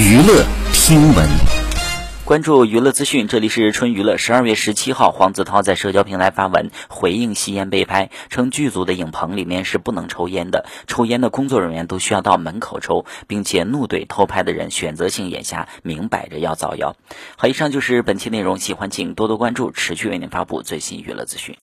娱乐听闻关注娱乐资讯，这里是春娱乐。十二月十七号，黄子韬在社交平台发文回应吸烟被拍，称剧组的影棚里面是不能抽烟的，抽烟的工作人员都需要到门口抽，并且怒怼偷拍的人，选择性眼瞎，明摆着要造谣。好，以上就是本期内容，喜欢请多多关注，持续为您发布最新娱乐资讯。